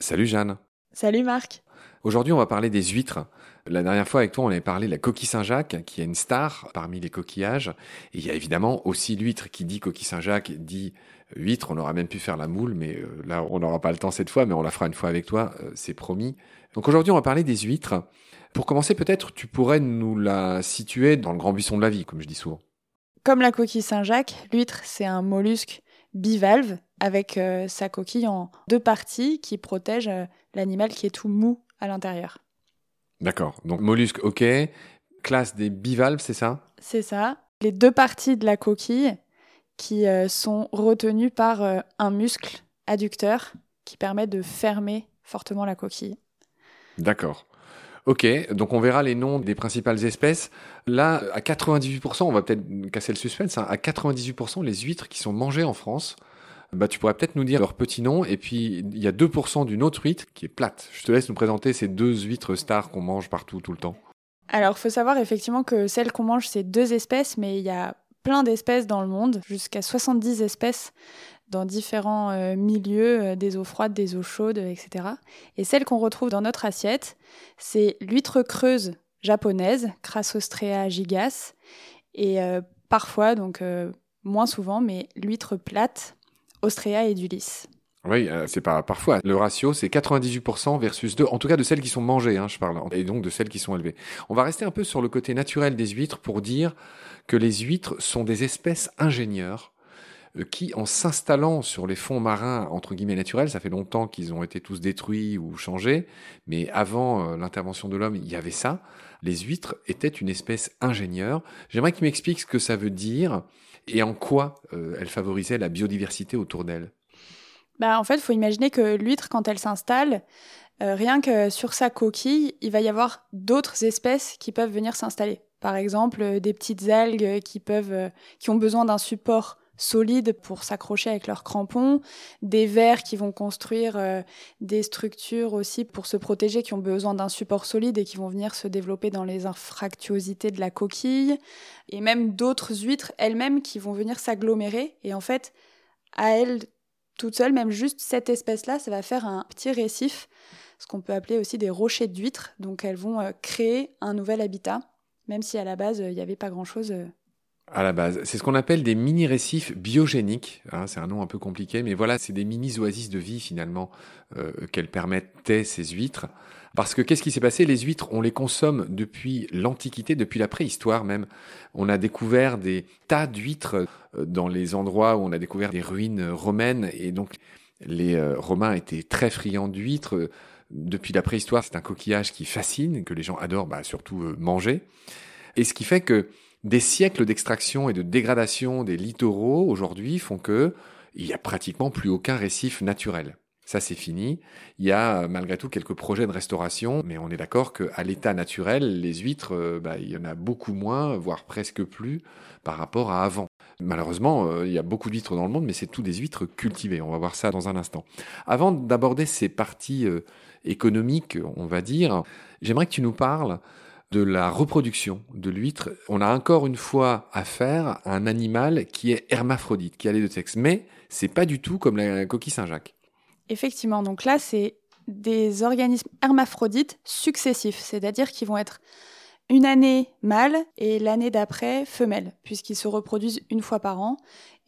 Salut Jeanne. Salut Marc. Aujourd'hui, on va parler des huîtres. La dernière fois, avec toi, on avait parlé de la coquille Saint-Jacques, qui est une star parmi les coquillages. Il y a évidemment aussi l'huître qui dit coquille Saint-Jacques, dit huître. On aurait même pu faire la moule, mais euh, là, on n'aura pas le temps cette fois, mais on la fera une fois avec toi, euh, c'est promis. Donc aujourd'hui, on va parler des huîtres. Pour commencer, peut-être, tu pourrais nous la situer dans le grand buisson de la vie, comme je dis souvent. Comme la coquille Saint-Jacques, l'huître, c'est un mollusque bivalve avec euh, sa coquille en deux parties qui protège l'animal qui est tout mou à l'intérieur. D'accord. Donc mollusque, ok. Classe des bivalves, c'est ça? C'est ça. Les deux parties de la coquille qui euh, sont retenues par un muscle adducteur qui permet de fermer fortement la coquille. D'accord. Ok, donc on verra les noms des principales espèces. Là, à 98%, on va peut-être casser le suspense, hein, à 98%, les huîtres qui sont mangées en France, bah, tu pourrais peut-être nous dire leur petit nom. Et puis, il y a 2% d'une autre huître qui est plate. Je te laisse nous présenter ces deux huîtres stars qu'on mange partout, tout le temps. Alors, faut savoir effectivement que celles qu'on mange, c'est deux espèces, mais il y a plein d'espèces dans le monde, jusqu'à 70 espèces dans différents euh, milieux, euh, des eaux froides, des eaux chaudes, etc. Et celle qu'on retrouve dans notre assiette, c'est l'huître creuse japonaise, Crassostrea gigas, et euh, parfois, donc moins souvent, mais l'huître plate, Ostrea edulis. Oui, c'est pas parfois. Le ratio, c'est 98% versus 2, en tout cas de celles qui sont mangées, hein, je parle, et donc de celles qui sont élevées. On va rester un peu sur le côté naturel des huîtres pour dire que les huîtres sont des espèces ingénieurs euh, qui, en s'installant sur les fonds marins, entre guillemets, naturels, ça fait longtemps qu'ils ont été tous détruits ou changés, mais avant euh, l'intervention de l'homme, il y avait ça. Les huîtres étaient une espèce ingénieure. J'aimerais que tu m'expliques ce que ça veut dire et en quoi euh, elle favorisait la biodiversité autour d'elle? Bah, en fait, il faut imaginer que l'huître, quand elle s'installe, rien que sur sa coquille, il va y avoir d'autres espèces qui peuvent venir s'installer. Par exemple, des petites algues qui peuvent, qui ont besoin d'un support solides pour s'accrocher avec leurs crampons, des vers qui vont construire euh, des structures aussi pour se protéger, qui ont besoin d'un support solide et qui vont venir se développer dans les infractuosités de la coquille, et même d'autres huîtres elles-mêmes qui vont venir s'agglomérer. Et en fait, à elles toutes seules, même juste cette espèce-là, ça va faire un petit récif, ce qu'on peut appeler aussi des rochers d'huîtres. Donc elles vont euh, créer un nouvel habitat, même si à la base, il n'y avait pas grand-chose euh, à la base. C'est ce qu'on appelle des mini-récifs biogéniques. Hein, c'est un nom un peu compliqué, mais voilà, c'est des mini-oasis de vie finalement euh, qu'elles permettaient ces huîtres. Parce que qu'est-ce qui s'est passé? Les huîtres, on les consomme depuis l'Antiquité, depuis la préhistoire même. On a découvert des tas d'huîtres euh, dans les endroits où on a découvert des ruines romaines, et donc les euh, Romains étaient très friands d'huîtres. Depuis la préhistoire, c'est un coquillage qui fascine, que les gens adorent, bah, surtout manger. Et ce qui fait que des siècles d'extraction et de dégradation des littoraux aujourd'hui font que il y a pratiquement plus aucun récif naturel. Ça, c'est fini. Il y a malgré tout quelques projets de restauration, mais on est d'accord qu'à l'état naturel, les huîtres, euh, bah, il y en a beaucoup moins, voire presque plus, par rapport à avant. Malheureusement, euh, il y a beaucoup d'huîtres dans le monde, mais c'est tout des huîtres cultivées. On va voir ça dans un instant. Avant d'aborder ces parties euh, économiques, on va dire, j'aimerais que tu nous parles de la reproduction de l'huître, on a encore une fois affaire à un animal qui est hermaphrodite, qui a les deux sexes. Mais c'est pas du tout comme la coquille Saint-Jacques. Effectivement, donc là, c'est des organismes hermaphrodites successifs, c'est-à-dire qu'ils vont être une année mâle et l'année d'après femelle, puisqu'ils se reproduisent une fois par an.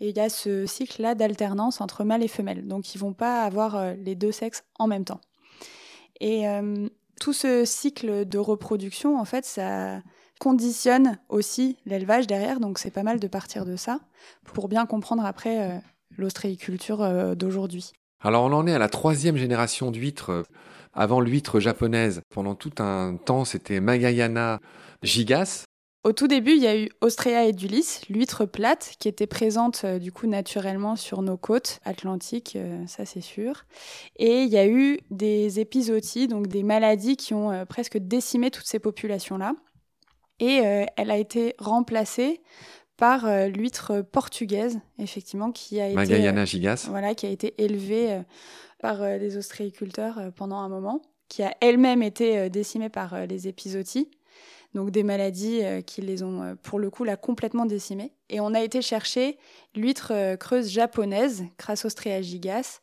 Et il y a ce cycle-là d'alternance entre mâle et femelle. Donc ils vont pas avoir euh, les deux sexes en même temps. Et euh, tout ce cycle de reproduction, en fait, ça conditionne aussi l'élevage derrière, donc c'est pas mal de partir de ça pour bien comprendre après euh, l'ostréiculture euh, d'aujourd'hui. Alors on en est à la troisième génération d'huîtres. Avant l'huître japonaise, pendant tout un temps, c'était Magayana gigas, au tout début, il y a eu Ostrea edulis, l'huître plate, qui était présente euh, du coup naturellement sur nos côtes atlantiques, euh, ça c'est sûr. Et il y a eu des épizooties, donc des maladies qui ont euh, presque décimé toutes ces populations-là. Et elle a été remplacée par l'huître portugaise, effectivement, qui a été gigas. voilà, qui a été élevée par des ostréiculteurs pendant un moment. qui a elle-même été décimée par les épizooties donc des maladies euh, qui les ont euh, pour le coup là complètement décimées. Et on a été chercher l'huître euh, creuse japonaise, Crassostrea gigas,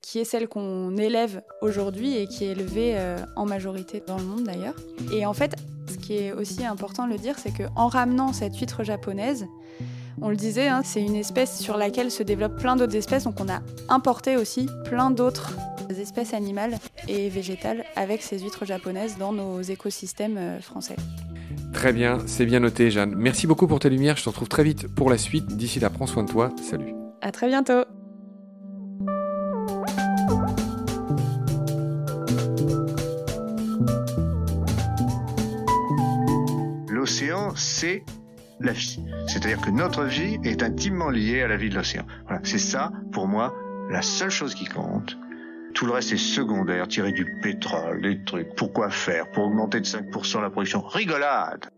qui est celle qu'on élève aujourd'hui et qui est élevée en majorité dans le monde d'ailleurs. Et en fait, ce qui est aussi important de le dire, c'est qu'en ramenant cette huître japonaise, on le disait, hein, c'est une espèce sur laquelle se développent plein d'autres espèces, donc on a importé aussi plein d'autres espèces animales et végétales avec ces huîtres japonaises dans nos écosystèmes français. Très bien, c'est bien noté, Jeanne. Merci beaucoup pour tes lumières. Je te retrouve très vite pour la suite. D'ici là, prends soin de toi. Salut. À très bientôt. L'océan, c'est la vie. C'est-à-dire que notre vie est intimement liée à la vie de l'océan. Voilà, c'est ça, pour moi, la seule chose qui compte. Tout le reste est secondaire, tirer du pétrole, des trucs. Pourquoi faire? Pour augmenter de 5% la production. Rigolade